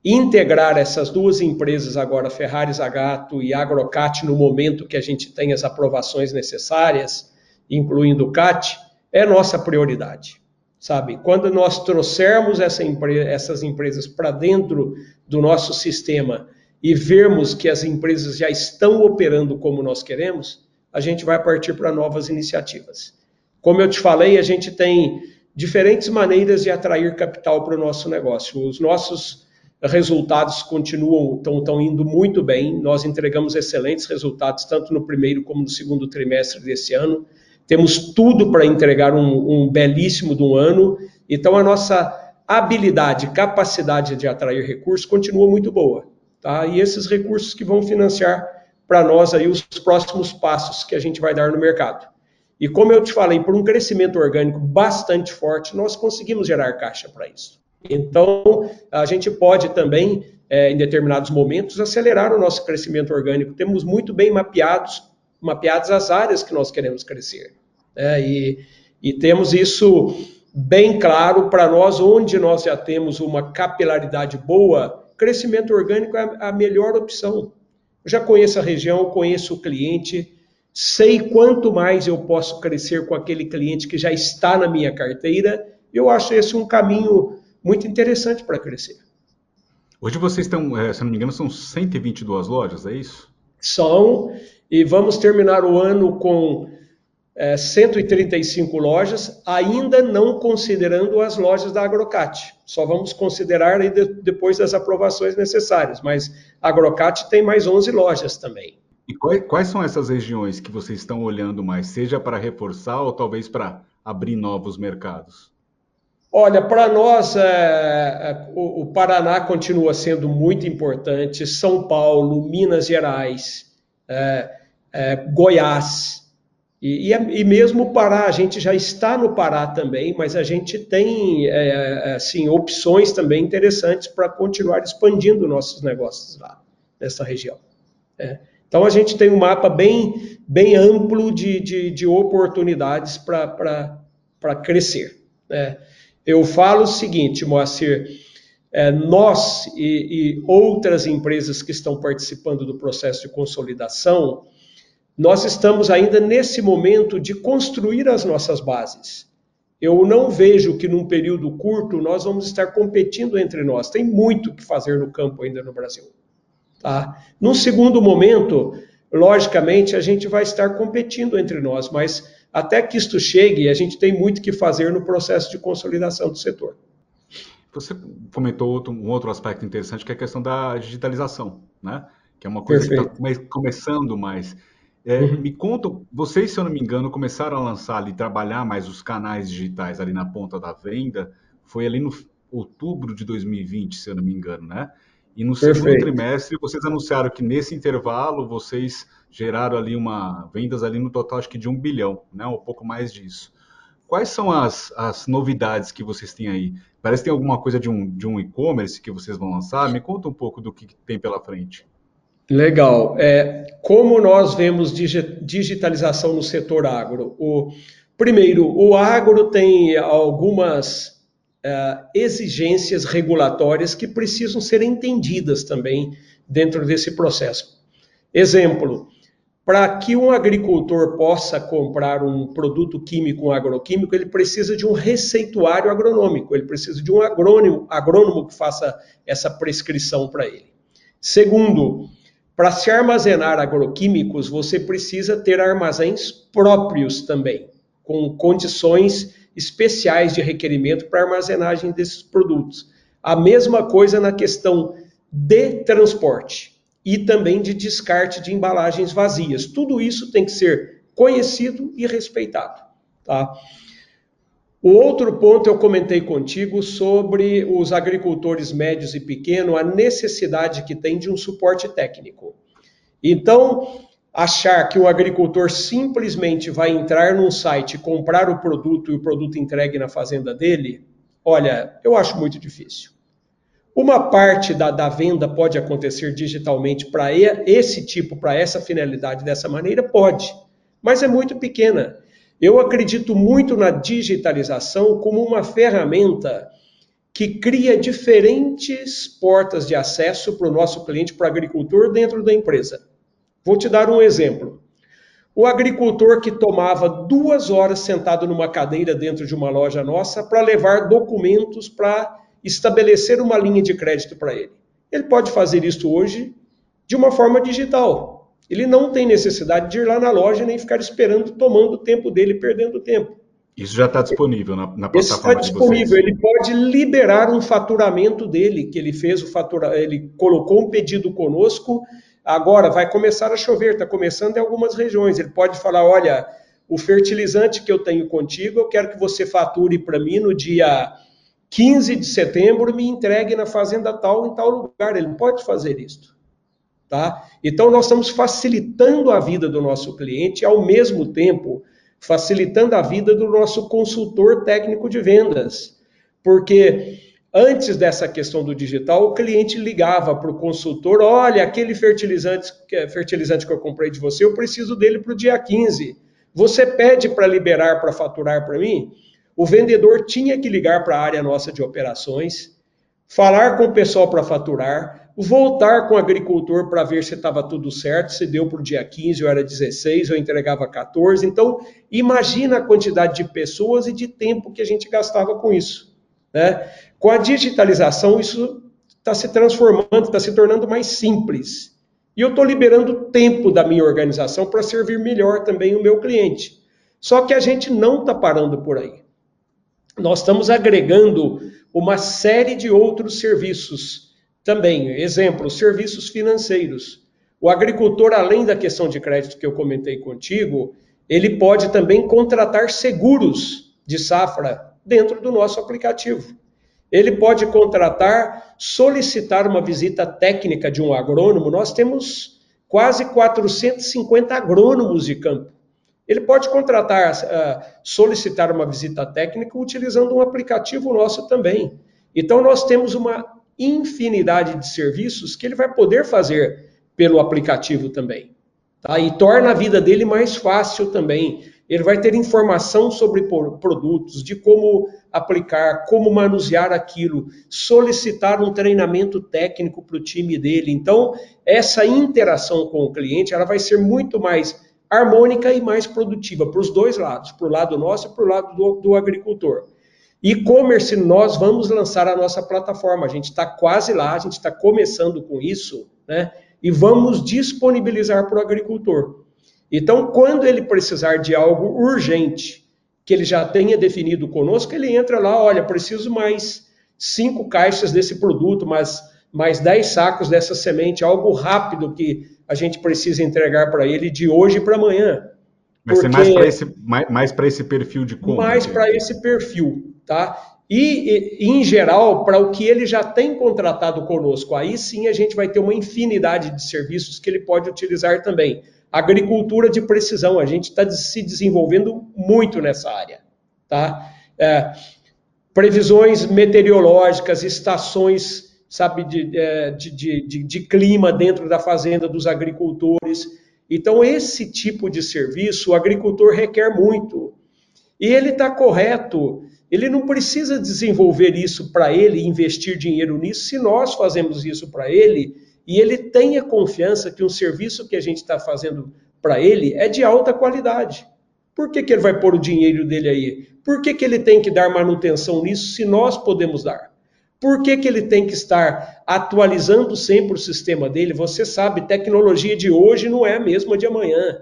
A: Integrar essas duas empresas agora, Ferrari Zagato e Agrocat, no momento que a gente tem as aprovações necessárias, incluindo o CAT, é nossa prioridade sabe? Quando nós trouxermos essa empre essas empresas para dentro do nosso sistema e vermos que as empresas já estão operando como nós queremos, a gente vai partir para novas iniciativas. Como eu te falei, a gente tem diferentes maneiras de atrair capital para o nosso negócio. Os nossos resultados continuam, estão indo muito bem. Nós entregamos excelentes resultados, tanto no primeiro como no segundo trimestre desse ano. Temos tudo para entregar um, um belíssimo de um ano. Então, a nossa habilidade, capacidade de atrair recursos continua muito boa. Tá? E esses recursos que vão financiar para nós aí os próximos passos que a gente vai dar no mercado. E como eu te falei, por um crescimento orgânico bastante forte, nós conseguimos gerar caixa para isso. Então, a gente pode também, é, em determinados momentos, acelerar o nosso crescimento orgânico. Temos muito bem mapeados, mapeadas as áreas que nós queremos crescer. É, e, e temos isso bem claro para nós, onde nós já temos uma capilaridade boa, crescimento orgânico é a melhor opção. Eu já conheço a região, conheço o cliente, sei quanto mais eu posso crescer com aquele cliente que já está na minha carteira. Eu acho esse um caminho muito interessante para crescer.
C: Hoje vocês estão, é, se não me engano, são 122 lojas, é isso?
A: São, e vamos terminar o ano com é, 135 lojas, ainda não considerando as lojas da Agrocat. Só vamos considerar aí de, depois das aprovações necessárias, mas a Agrocat tem mais 11 lojas também.
C: E quais, quais são essas regiões que vocês estão olhando mais, seja para reforçar ou talvez para abrir novos mercados?
A: Olha, para nós, é, é, o, o, Paraná continua sendo muito importante, São Paulo, Minas Gerais, é, é Goiás, e, e, e, mesmo Pará, a gente já está no Pará também, mas a gente tem é, assim, opções também interessantes para continuar expandindo nossos negócios lá, nessa região. É. Então a gente tem um mapa bem, bem amplo de, de, de oportunidades para crescer. Né? Eu falo o seguinte, Moacir, é, nós e, e outras empresas que estão participando do processo de consolidação, nós estamos ainda nesse momento de construir as nossas bases. Eu não vejo que num período curto nós vamos estar competindo entre nós. Tem muito que fazer no campo ainda no Brasil. Tá? Num segundo momento, logicamente a gente vai estar competindo entre nós, mas até que isto chegue, a gente tem muito que fazer no processo de consolidação do setor.
C: Você comentou outro, um outro aspecto interessante que é a questão da digitalização, né? Que é uma coisa Perfeito. que está começando mais. É, uhum. Me contam, vocês, se eu não me engano, começaram a lançar ali, trabalhar mais os canais digitais ali na ponta da venda, foi ali no outubro de 2020, se eu não me engano, né? E no Perfeito. segundo trimestre, vocês anunciaram que nesse intervalo vocês geraram ali uma vendas ali no total acho que de um bilhão, né? Um pouco mais disso. Quais são as, as novidades que vocês têm aí? Parece que tem alguma coisa de um, de um e-commerce que vocês vão lançar. Me conta um pouco do que tem pela frente.
A: Legal. É, como nós vemos digitalização no setor agro? O, primeiro, o agro tem algumas uh, exigências regulatórias que precisam ser entendidas também dentro desse processo. Exemplo, para que um agricultor possa comprar um produto químico, um agroquímico, ele precisa de um receituário agronômico, ele precisa de um agrônomo, agrônomo que faça essa prescrição para ele. Segundo, para se armazenar agroquímicos, você precisa ter armazéns próprios também, com condições especiais de requerimento para armazenagem desses produtos. A mesma coisa na questão de transporte e também de descarte de embalagens vazias. Tudo isso tem que ser conhecido e respeitado. Tá? O outro ponto eu comentei contigo sobre os agricultores médios e pequenos, a necessidade que tem de um suporte técnico. Então, achar que o agricultor simplesmente vai entrar num site, comprar o produto e o produto entregue na fazenda dele, olha, eu acho muito difícil. Uma parte da, da venda pode acontecer digitalmente para esse tipo, para essa finalidade dessa maneira? Pode, mas é muito pequena. Eu acredito muito na digitalização como uma ferramenta que cria diferentes portas de acesso para o nosso cliente, para o agricultor, dentro da empresa. Vou te dar um exemplo. O agricultor que tomava duas horas sentado numa cadeira dentro de uma loja nossa para levar documentos para estabelecer uma linha de crédito para ele. Ele pode fazer isso hoje de uma forma digital. Ele não tem necessidade de ir lá na loja nem ficar esperando, tomando o tempo dele, perdendo tempo.
C: Isso já está disponível na, na
A: plataforma está disponível. Ele pode liberar um faturamento dele, que ele fez o fatura, ele colocou um pedido conosco. Agora vai começar a chover, está começando em algumas regiões. Ele pode falar: olha, o fertilizante que eu tenho contigo, eu quero que você fature para mim no dia 15 de setembro, me entregue na fazenda tal em tal lugar. Ele pode fazer isso. Tá? Então, nós estamos facilitando a vida do nosso cliente, ao mesmo tempo, facilitando a vida do nosso consultor técnico de vendas. Porque antes dessa questão do digital, o cliente ligava para o consultor: olha, aquele fertilizante, fertilizante que eu comprei de você, eu preciso dele para o dia 15. Você pede para liberar, para faturar para mim? O vendedor tinha que ligar para a área nossa de operações, falar com o pessoal para faturar, voltar com o agricultor para ver se estava tudo certo, se deu para o dia 15, ou era 16, eu entregava 14. Então, imagina a quantidade de pessoas e de tempo que a gente gastava com isso. Né? Com a digitalização, isso está se transformando, está se tornando mais simples. E eu estou liberando tempo da minha organização para servir melhor também o meu cliente. Só que a gente não está parando por aí. Nós estamos agregando uma série de outros serviços também, exemplo, serviços financeiros. O agricultor, além da questão de crédito que eu comentei contigo, ele pode também contratar seguros de safra dentro do nosso aplicativo. Ele pode contratar, solicitar uma visita técnica de um agrônomo. Nós temos quase 450 agrônomos de campo. Ele pode contratar, uh, solicitar uma visita técnica utilizando um aplicativo nosso também. Então, nós temos uma infinidade de serviços que ele vai poder fazer pelo aplicativo também. Tá? E torna a vida dele mais fácil também. Ele vai ter informação sobre produtos, de como aplicar, como manusear aquilo, solicitar um treinamento técnico para o time dele. Então, essa interação com o cliente ela vai ser muito mais harmônica e mais produtiva para os dois lados, para o lado nosso e para o lado do, do agricultor. E-commerce, nós vamos lançar a nossa plataforma. A gente está quase lá, a gente está começando com isso, né? e vamos disponibilizar para o agricultor. Então, quando ele precisar de algo urgente, que ele já tenha definido conosco, ele entra lá, olha, preciso mais cinco caixas desse produto, mais, mais dez sacos dessa semente, algo rápido que a gente precisa entregar para ele de hoje para amanhã.
C: Vai ser mais para esse, mais, mais esse perfil de compra.
A: Mais para esse perfil, tá? E, em geral, para o que ele já tem contratado conosco, aí sim a gente vai ter uma infinidade de serviços que ele pode utilizar também. Agricultura de precisão, a gente está se desenvolvendo muito nessa área, tá? É, previsões meteorológicas, estações, sabe, é, de, de, de, de clima dentro da fazenda dos agricultores. Então, esse tipo de serviço o agricultor requer muito. E ele está correto ele não precisa desenvolver isso para ele, investir dinheiro nisso, se nós fazemos isso para ele e ele tenha confiança que um serviço que a gente está fazendo para ele é de alta qualidade. Por que, que ele vai pôr o dinheiro dele aí? Por que, que ele tem que dar manutenção nisso se nós podemos dar? Por que, que ele tem que estar atualizando sempre o sistema dele? Você sabe, tecnologia de hoje não é a mesma de amanhã.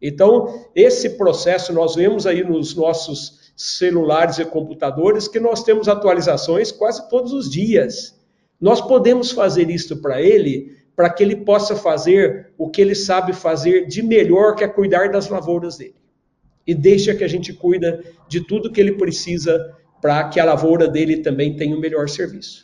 A: Então, esse processo nós vemos aí nos nossos celulares e computadores que nós temos atualizações quase todos os dias. Nós podemos fazer isso para ele, para que ele possa fazer o que ele sabe fazer de melhor, que é cuidar das lavouras dele. E deixa que a gente cuida de tudo que ele precisa para que a lavoura dele também tenha o melhor serviço.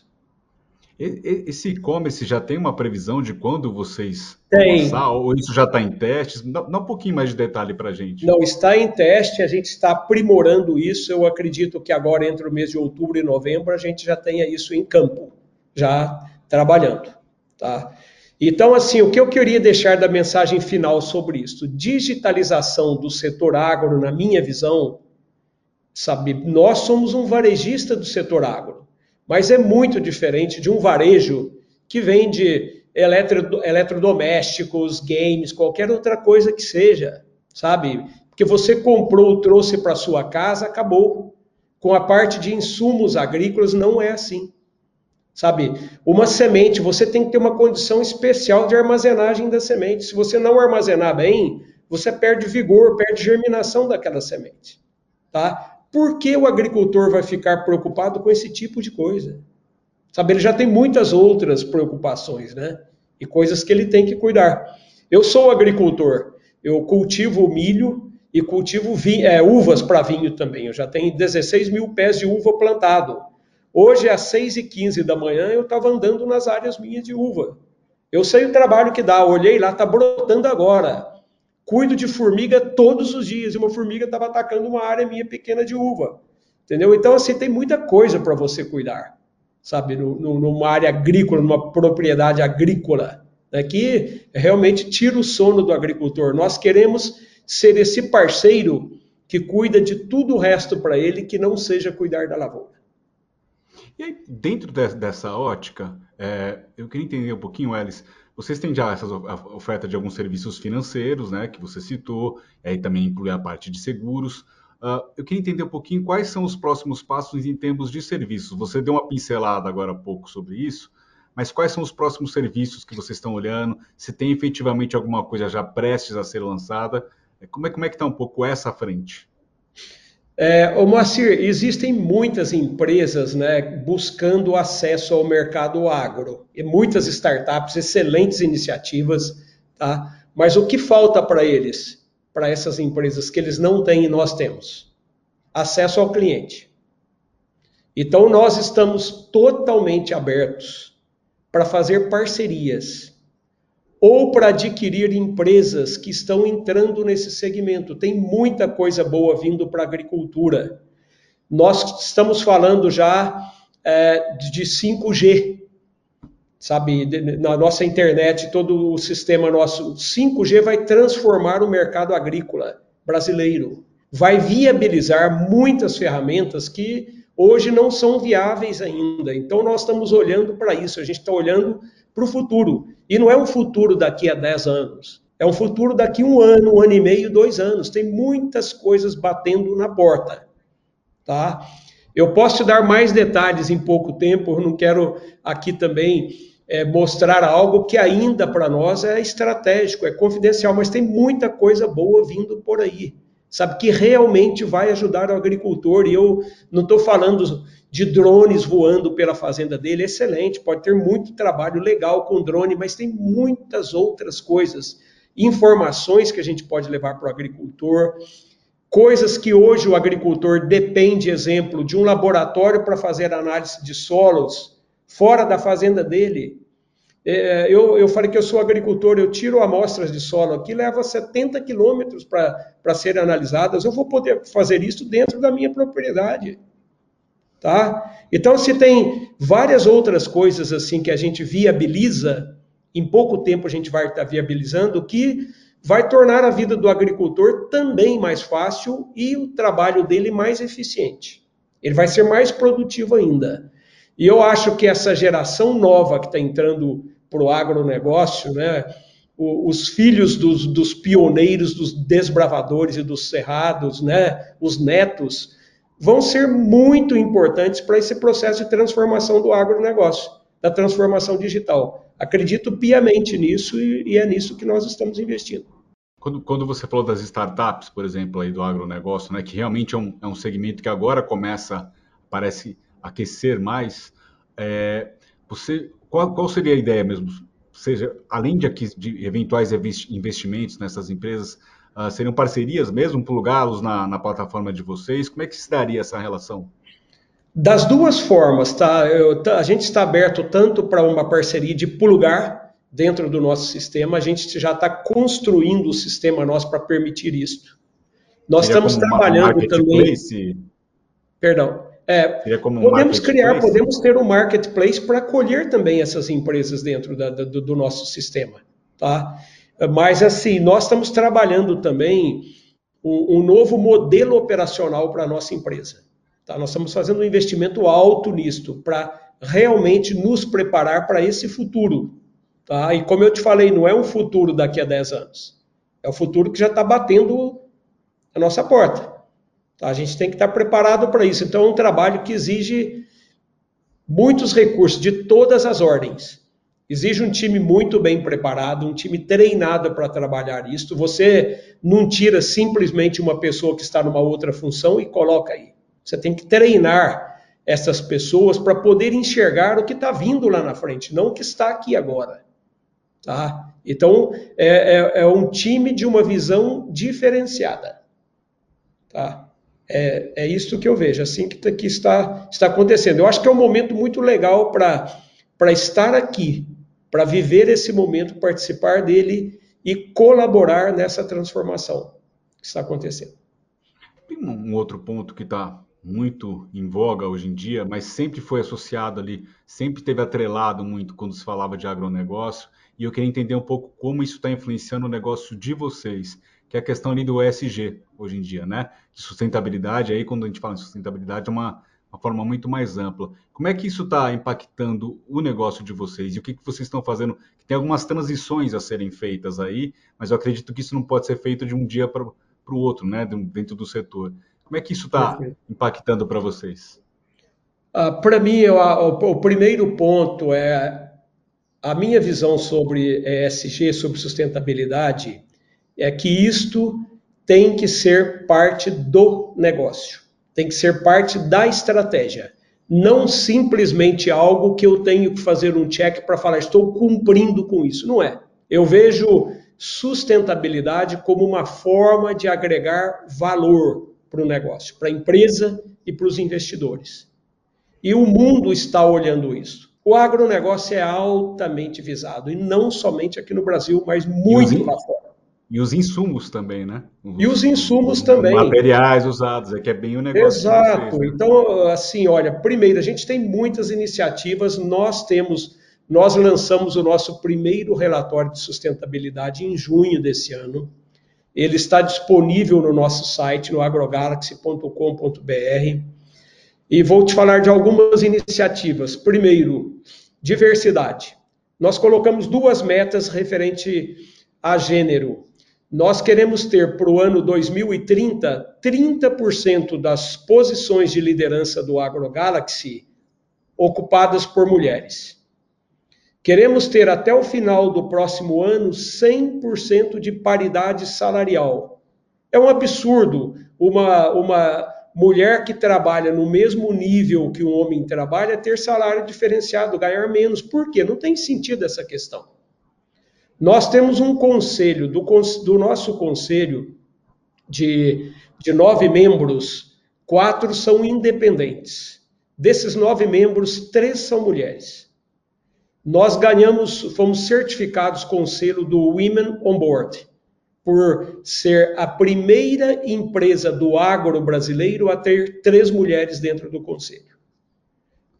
C: Esse e-commerce já tem uma previsão de quando vocês
A: tem.
C: lançar, ou isso já está em testes? Dá, dá, um pouquinho mais de detalhe para a gente.
A: Não, está em teste, a gente está aprimorando isso. Eu acredito que agora, entre o mês de outubro e novembro, a gente já tenha isso em campo, já trabalhando. Tá? Então, assim, o que eu queria deixar da mensagem final sobre isso? Digitalização do setor agro, na minha visão, sabe, nós somos um varejista do setor agro. Mas é muito diferente de um varejo que vende eletro, eletrodomésticos, games, qualquer outra coisa que seja, sabe? Porque você comprou, trouxe para sua casa, acabou. Com a parte de insumos agrícolas não é assim. Sabe, uma semente, você tem que ter uma condição especial de armazenagem da semente. Se você não armazenar bem, você perde vigor, perde germinação daquela semente. Tá? Por que o agricultor vai ficar preocupado com esse tipo de coisa? Sabe, ele já tem muitas outras preocupações, né? E coisas que ele tem que cuidar. Eu sou agricultor, eu cultivo milho e cultivo vinho, é, uvas para vinho também. Eu já tenho 16 mil pés de uva plantado. Hoje, às 6 e 15 da manhã, eu estava andando nas áreas minhas de uva. Eu sei o trabalho que dá, olhei lá, está brotando agora. Cuido de formiga todos os dias e uma formiga estava atacando uma área minha pequena de uva. Entendeu? Então, assim, tem muita coisa para você cuidar, sabe? No, no, numa área agrícola, numa propriedade agrícola, né? que realmente tira o sono do agricultor. Nós queremos ser esse parceiro que cuida de tudo o resto para ele que não seja cuidar da lavoura.
C: E aí, dentro de, dessa ótica, é, eu queria entender um pouquinho, Elis, vocês têm já essa oferta de alguns serviços financeiros, né, que você citou, aí também inclui a parte de seguros. Uh, eu queria entender um pouquinho quais são os próximos passos em termos de serviços. Você deu uma pincelada agora há pouco sobre isso, mas quais são os próximos serviços que vocês estão olhando? Se tem efetivamente alguma coisa já prestes a ser lançada? Como é, como é que está um pouco essa frente?
A: É, ô Moacir, existem muitas empresas né, buscando acesso ao mercado agro, e muitas startups, excelentes iniciativas, tá? mas o que falta para eles, para essas empresas que eles não têm e nós temos? Acesso ao cliente. Então nós estamos totalmente abertos para fazer parcerias ou para adquirir empresas que estão entrando nesse segmento. Tem muita coisa boa vindo para a agricultura. Nós estamos falando já é, de 5G, sabe? Na nossa internet, todo o sistema nosso 5G vai transformar o mercado agrícola brasileiro. Vai viabilizar muitas ferramentas que hoje não são viáveis ainda. Então, nós estamos olhando para isso, a gente está olhando para o futuro. E não é um futuro daqui a 10 anos. É um futuro daqui a um ano, um ano e meio, dois anos. Tem muitas coisas batendo na porta. Tá? Eu posso te dar mais detalhes em pouco tempo, eu não quero aqui também é, mostrar algo que ainda para nós é estratégico, é confidencial, mas tem muita coisa boa vindo por aí, sabe, que realmente vai ajudar o agricultor. E eu não estou falando de drones voando pela fazenda dele, excelente, pode ter muito trabalho legal com drone, mas tem muitas outras coisas, informações que a gente pode levar para o agricultor, coisas que hoje o agricultor depende, exemplo, de um laboratório para fazer análise de solos fora da fazenda dele. É, eu, eu falei que eu sou agricultor, eu tiro amostras de solo aqui, leva 70 quilômetros para serem analisadas, eu vou poder fazer isso dentro da minha propriedade. Tá? Então, se tem várias outras coisas assim que a gente viabiliza, em pouco tempo a gente vai estar viabilizando, que vai tornar a vida do agricultor também mais fácil e o trabalho dele mais eficiente. Ele vai ser mais produtivo ainda. E eu acho que essa geração nova que está entrando para o agronegócio, né, os filhos dos, dos, pioneiros, dos desbravadores e dos cerrados, né, os netos, vão ser muito importantes para esse processo de transformação do agronegócio, da transformação digital. Acredito piamente nisso e, e é nisso que nós estamos investindo.
C: Quando, quando, você falou das startups, por exemplo, aí do agronegócio, né, que realmente é um, é um segmento que agora começa, parece, aquecer mais, é, você, qual, qual, seria a ideia mesmo? Seja, além de, de eventuais investimentos nessas empresas, Uh, seriam parcerias mesmo, plugá-los na, na, plataforma de vocês? Como é que se daria essa relação?
A: Das duas formas, tá? Eu, a gente está aberto tanto para uma parceria de plugar dentro do nosso sistema, a gente já está construindo o sistema nosso para permitir isso. Nós Seria estamos trabalhando também. Perdão. É, podemos criar, podemos ter um marketplace para acolher também essas empresas dentro da, do, do nosso sistema. Tá? Mas, assim, nós estamos trabalhando também um, um novo modelo operacional para a nossa empresa. Tá? Nós estamos fazendo um investimento alto nisto, para realmente nos preparar para esse futuro. Tá? E como eu te falei, não é um futuro daqui a 10 anos. É o futuro que já está batendo a nossa porta. Tá? A gente tem que estar preparado para isso. Então, é um trabalho que exige muitos recursos de todas as ordens. Exige um time muito bem preparado, um time treinado para trabalhar isso. Você não tira simplesmente uma pessoa que está numa outra função e coloca aí. Você tem que treinar essas pessoas para poder enxergar o que está vindo lá na frente, não o que está aqui agora. Tá? Então, é, é, é um time de uma visão diferenciada. Tá? É, é isso que eu vejo, assim que, que está, está acontecendo. Eu acho que é um momento muito legal para estar aqui para viver esse momento, participar dele e colaborar nessa transformação que está acontecendo.
C: Tem um outro ponto que está muito em voga hoje em dia, mas sempre foi associado ali, sempre teve atrelado muito quando se falava de agronegócio, e eu queria entender um pouco como isso está influenciando o negócio de vocês, que é a questão ali do ESG hoje em dia, né? De sustentabilidade, aí quando a gente fala em sustentabilidade é uma uma forma muito mais ampla. Como é que isso está impactando o negócio de vocês e o que, que vocês estão fazendo? Tem algumas transições a serem feitas aí, mas eu acredito que isso não pode ser feito de um dia para o outro, né, dentro do setor. Como é que isso está impactando para vocês?
A: Ah, para mim, eu, o, o primeiro ponto é a minha visão sobre ESG, sobre sustentabilidade, é que isto tem que ser parte do negócio tem que ser parte da estratégia. Não simplesmente algo que eu tenho que fazer um check para falar, estou cumprindo com isso. Não é. Eu vejo sustentabilidade como uma forma de agregar valor para o negócio, para a empresa e para os investidores. E o mundo está olhando isso. O agronegócio é altamente visado, e não somente aqui no Brasil, mas muito lá fora.
C: E os insumos também, né?
A: Os, e os insumos os, também.
C: Materiais usados, é que é bem o negócio.
A: Exato. Vocês, né? Então, assim, olha, primeiro, a gente tem muitas iniciativas, nós temos, nós lançamos o nosso primeiro relatório de sustentabilidade em junho desse ano. Ele está disponível no nosso site, no agrogalaxy.com.br. E vou te falar de algumas iniciativas. Primeiro, diversidade. Nós colocamos duas metas referente a gênero nós queremos ter para o ano 2030 30% das posições de liderança do AgroGalaxy ocupadas por mulheres. Queremos ter até o final do próximo ano 100% de paridade salarial. É um absurdo uma, uma mulher que trabalha no mesmo nível que um homem trabalha ter salário diferenciado, ganhar menos. Por quê? Não tem sentido essa questão. Nós temos um conselho, do, do nosso conselho de, de nove membros, quatro são independentes. Desses nove membros, três são mulheres. Nós ganhamos, fomos certificados com o selo do Women on Board, por ser a primeira empresa do agro brasileiro a ter três mulheres dentro do conselho.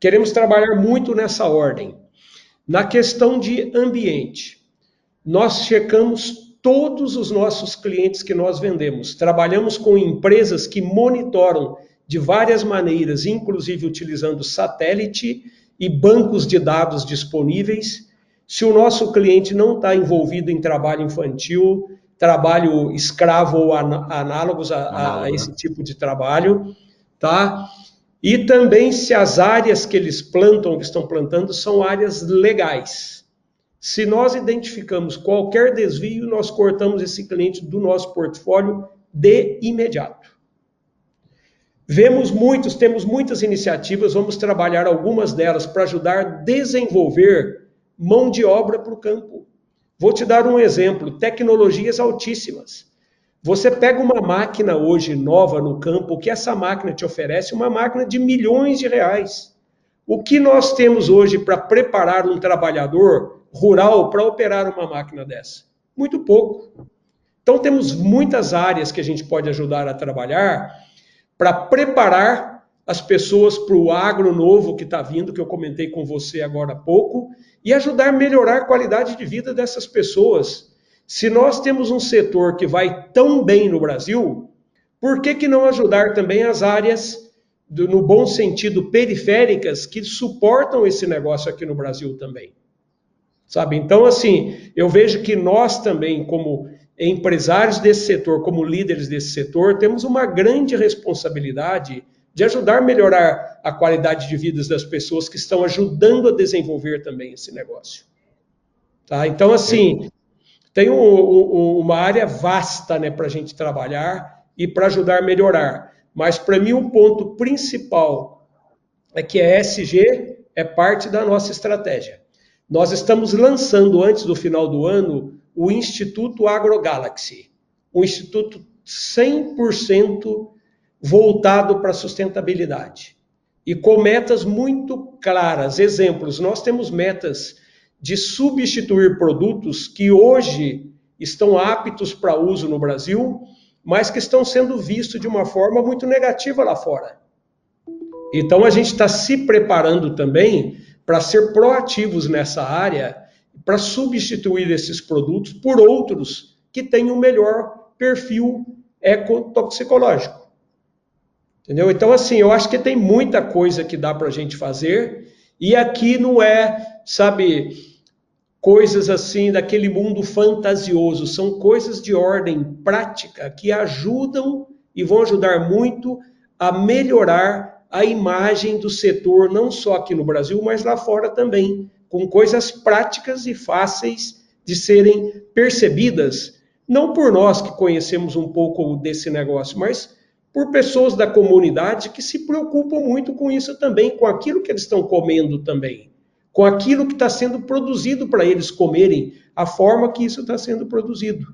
A: Queremos trabalhar muito nessa ordem. Na questão de ambiente, nós checamos todos os nossos clientes que nós vendemos. Trabalhamos com empresas que monitoram de várias maneiras, inclusive utilizando satélite e bancos de dados disponíveis. Se o nosso cliente não está envolvido em trabalho infantil, trabalho escravo ou análogos a, a, a esse tipo de trabalho, tá? E também se as áreas que eles plantam, que estão plantando, são áreas legais. Se nós identificamos qualquer desvio, nós cortamos esse cliente do nosso portfólio de imediato. Vemos muitos, temos muitas iniciativas, vamos trabalhar algumas delas para ajudar a desenvolver mão de obra para o campo. Vou te dar um exemplo: tecnologias altíssimas. Você pega uma máquina hoje nova no campo, o que essa máquina te oferece? Uma máquina de milhões de reais. O que nós temos hoje para preparar um trabalhador rural para operar uma máquina dessa? Muito pouco. Então temos muitas áreas que a gente pode ajudar a trabalhar para preparar as pessoas para o agro novo que está vindo, que eu comentei com você agora há pouco, e ajudar a melhorar a qualidade de vida dessas pessoas. Se nós temos um setor que vai tão bem no Brasil, por que, que não ajudar também as áreas, do, no bom sentido, periféricas, que suportam esse negócio aqui no Brasil também? Sabe? Então, assim, eu vejo que nós também, como empresários desse setor, como líderes desse setor, temos uma grande responsabilidade de ajudar a melhorar a qualidade de vida das pessoas que estão ajudando a desenvolver também esse negócio. Tá? Então, assim, tem um, um, uma área vasta né, para a gente trabalhar e para ajudar a melhorar. Mas, para mim, o ponto principal é que a ESG é parte da nossa estratégia. Nós estamos lançando, antes do final do ano, o Instituto AgroGalaxy, um instituto 100% voltado para a sustentabilidade e com metas muito claras. Exemplos: nós temos metas de substituir produtos que hoje estão aptos para uso no Brasil, mas que estão sendo vistos de uma forma muito negativa lá fora. Então a gente está se preparando também para ser proativos nessa área para substituir esses produtos por outros que têm um melhor perfil ecotoxicológico. Entendeu? Então, assim, eu acho que tem muita coisa que dá para a gente fazer, e aqui não é, sabe, coisas assim daquele mundo fantasioso, são coisas de ordem prática que ajudam e vão ajudar muito a melhorar a imagem do setor, não só aqui no Brasil, mas lá fora também com coisas práticas e fáceis de serem percebidas, não por nós que conhecemos um pouco desse negócio, mas por pessoas da comunidade que se preocupam muito com isso também, com aquilo que eles estão comendo também, com aquilo que está sendo produzido para eles comerem, a forma que isso está sendo produzido.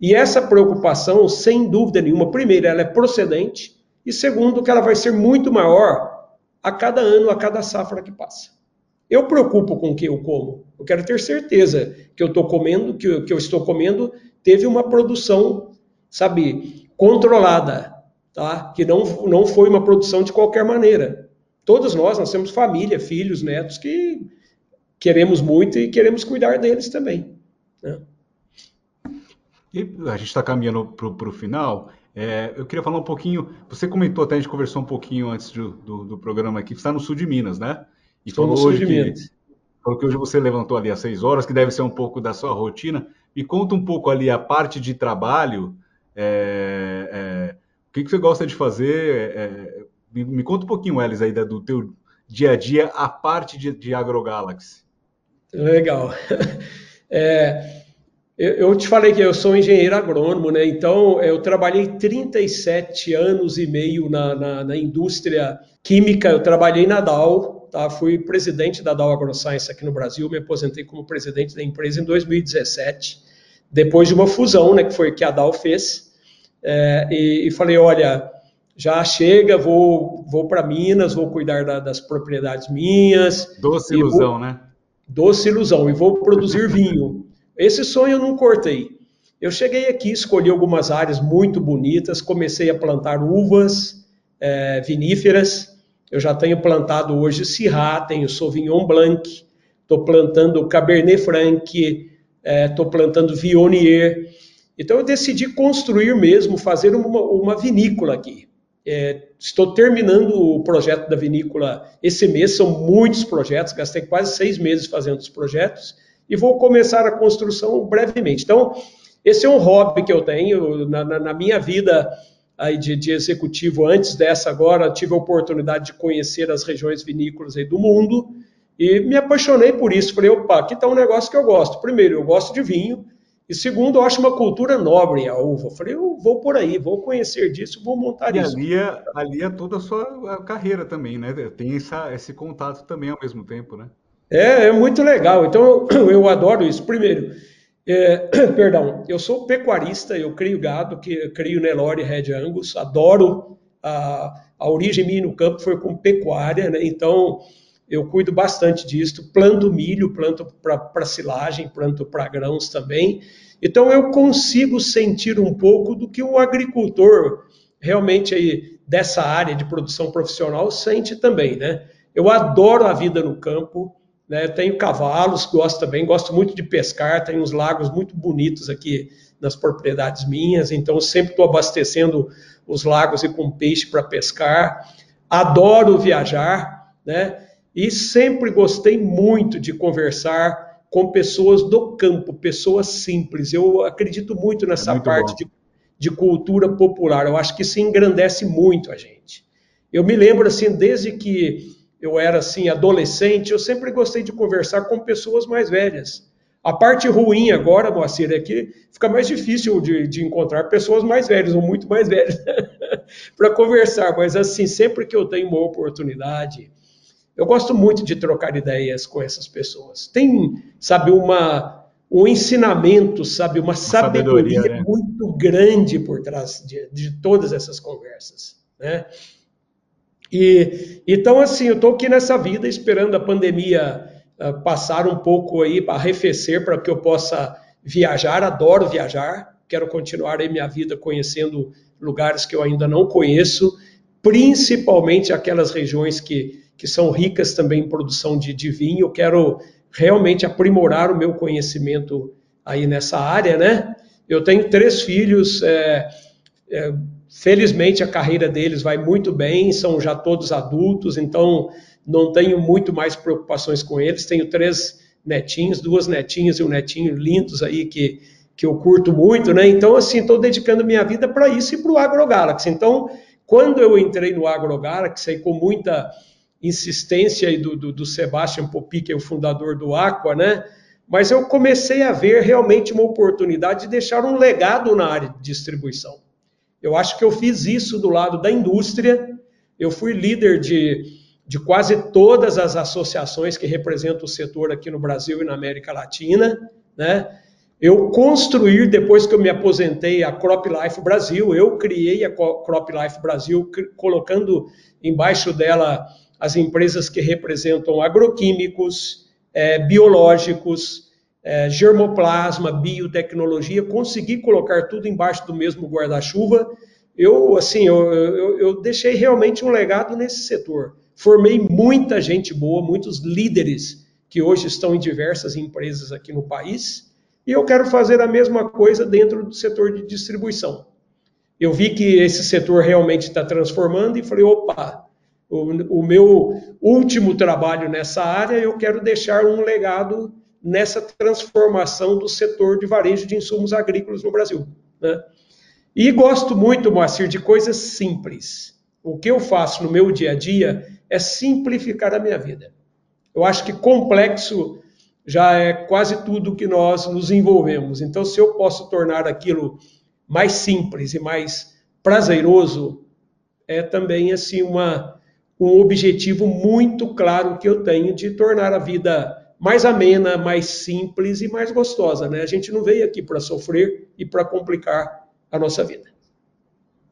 A: E essa preocupação, sem dúvida nenhuma, primeiro, ela é procedente, e segundo, que ela vai ser muito maior a cada ano, a cada safra que passa. Eu preocupo com o que eu como. Eu quero ter certeza que eu estou comendo, que eu, que eu estou comendo, teve uma produção, sabe, controlada, tá? Que não, não foi uma produção de qualquer maneira. Todos nós, nós temos família, filhos, netos que queremos muito e queremos cuidar deles também. Né?
C: E a gente está caminhando para o final. É, eu queria falar um pouquinho. Você comentou até, a gente conversou um pouquinho antes do, do, do programa aqui, você está no sul de Minas, né?
A: E falou hoje, que,
C: falou que hoje você levantou ali às seis horas, que deve ser um pouco da sua rotina. Me conta um pouco ali a parte de trabalho. É, é, o que, que, você gosta de fazer? É, me, me, conta um pouquinho, Elis, aí do teu dia a dia, a parte de, de AgroGalaxy.
A: Legal. É, eu te falei que eu sou engenheiro agrônomo, né? Então eu trabalhei 37 anos e meio na, na, na indústria química. Eu trabalhei na Dow, tá? Fui presidente da Dow AgroScience aqui no Brasil. Me aposentei como presidente da empresa em 2017, depois de uma fusão, né? Que foi que a Dow fez. É, e, e falei, olha, já chega, vou, vou para Minas, vou cuidar da, das propriedades minhas.
C: Doce ilusão, vou, né?
A: Doce ilusão, e vou produzir vinho. Esse sonho eu não cortei. Eu cheguei aqui, escolhi algumas áreas muito bonitas, comecei a plantar uvas é, viníferas. Eu já tenho plantado hoje Syrah, tenho Sauvignon Blanc, estou plantando Cabernet Franc, estou é, plantando Viognier. Então eu decidi construir mesmo, fazer uma, uma vinícola aqui. É, estou terminando o projeto da vinícola esse mês, são muitos projetos, gastei quase seis meses fazendo os projetos e vou começar a construção brevemente. Então, esse é um hobby que eu tenho na, na, na minha vida aí de, de, executivo. Antes dessa, agora, tive a oportunidade de conhecer as regiões vinícolas aí do mundo e me apaixonei por isso. Falei, opa, aqui está um negócio que eu gosto. Primeiro, eu gosto de vinho, e segundo, eu acho uma cultura nobre a uva. Falei, eu vou por aí, vou conhecer disso, vou montar
C: e
A: isso.
C: Ali é, ali é toda a sua carreira também, né? Tem essa, esse contato também ao mesmo tempo, né?
A: É, é muito legal. Então, eu adoro isso. Primeiro, é, perdão, eu sou pecuarista, eu crio gado, que crio Nelore Red Angus, adoro a, a origem minha no campo foi com pecuária, né? Então, eu cuido bastante disso, planto milho, planto para silagem, planto para grãos também. Então eu consigo sentir um pouco do que o agricultor realmente aí dessa área de produção profissional sente também, né? Eu adoro a vida no campo, né? Tenho cavalos, gosto também, gosto muito de pescar, tenho uns lagos muito bonitos aqui nas propriedades minhas, então sempre estou abastecendo os lagos e com peixe para pescar. Adoro viajar, né? E sempre gostei muito de conversar com pessoas do campo, pessoas simples. Eu acredito muito nessa é muito parte de, de, cultura popular. Eu acho que isso engrandece muito a gente. Eu me lembro assim, desde que eu era assim adolescente, eu sempre gostei de conversar com pessoas mais velhas. A parte ruim agora, Moacir, é que fica mais difícil de, de encontrar pessoas mais velhas ou muito mais velhas para conversar. Mas assim, sempre que eu tenho uma oportunidade, eu gosto muito de trocar ideias com essas pessoas. Tem, sabe, uma, um ensinamento, sabe, uma, uma sabedoria, sabedoria né? muito grande por trás de, de todas essas conversas, né? E então assim, eu estou aqui nessa vida esperando a pandemia uh, passar um pouco aí para arrefecer para que eu possa viajar. Adoro viajar, quero continuar aí minha vida conhecendo lugares que eu ainda não conheço, principalmente aquelas regiões que que são ricas também em produção de, de vinho. Eu quero realmente aprimorar o meu conhecimento aí nessa área, né? Eu tenho três filhos, é, é, felizmente a carreira deles vai muito bem, são já todos adultos, então não tenho muito mais preocupações com eles. Tenho três netinhos, duas netinhas e um netinho lindos aí que, que eu curto muito, né? Então, assim, estou dedicando minha vida para isso e para o AgroGalaxy. Então, quando eu entrei no AgroGalaxy, aí com muita insistência do, do, do Sebastian Popi, que é o fundador do Aqua, né? Mas eu comecei a ver realmente uma oportunidade de deixar um legado na área de distribuição. Eu acho que eu fiz isso do lado da indústria. Eu fui líder de, de quase todas as associações que representam o setor aqui no Brasil e na América Latina, né? Eu construir, depois que eu me aposentei, a Crop Life Brasil, eu criei a Crop Life Brasil, colocando embaixo dela as empresas que representam agroquímicos, é, biológicos, é, germoplasma, biotecnologia, conseguir colocar tudo embaixo do mesmo guarda-chuva. Eu, assim, eu, eu, eu deixei realmente um legado nesse setor. Formei muita gente boa, muitos líderes que hoje estão em diversas empresas aqui no país, e eu quero fazer a mesma coisa dentro do setor de distribuição. Eu vi que esse setor realmente está transformando e falei, opa, o, o meu último trabalho nessa área, eu quero deixar um legado nessa transformação do setor de varejo de insumos agrícolas no Brasil. Né? E gosto muito, Moacir, de coisas simples. O que eu faço no meu dia a dia é simplificar a minha vida. Eu acho que complexo já é quase tudo que nós nos envolvemos. Então, se eu posso tornar aquilo mais simples e mais prazeroso, é também assim uma, um objetivo muito claro que eu tenho de tornar a vida mais amena, mais simples e mais gostosa. Né? A gente não veio aqui para sofrer e para complicar a nossa vida.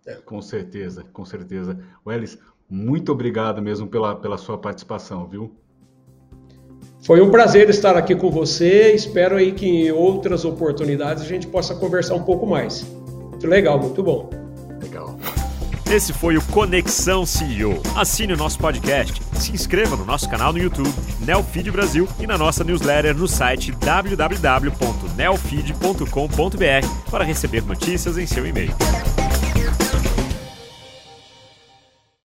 C: É. Com certeza, com certeza. Welles, muito obrigado mesmo pela, pela sua participação, viu?
A: Foi um prazer estar aqui com você. Espero aí que em outras oportunidades a gente possa conversar um pouco mais. Muito legal, muito bom.
C: Legal.
B: Esse foi o Conexão CEO. Assine o nosso podcast, se inscreva no nosso canal no YouTube, Neofeed Brasil, e na nossa newsletter no site www.neofeed.com.br para receber notícias em seu e-mail.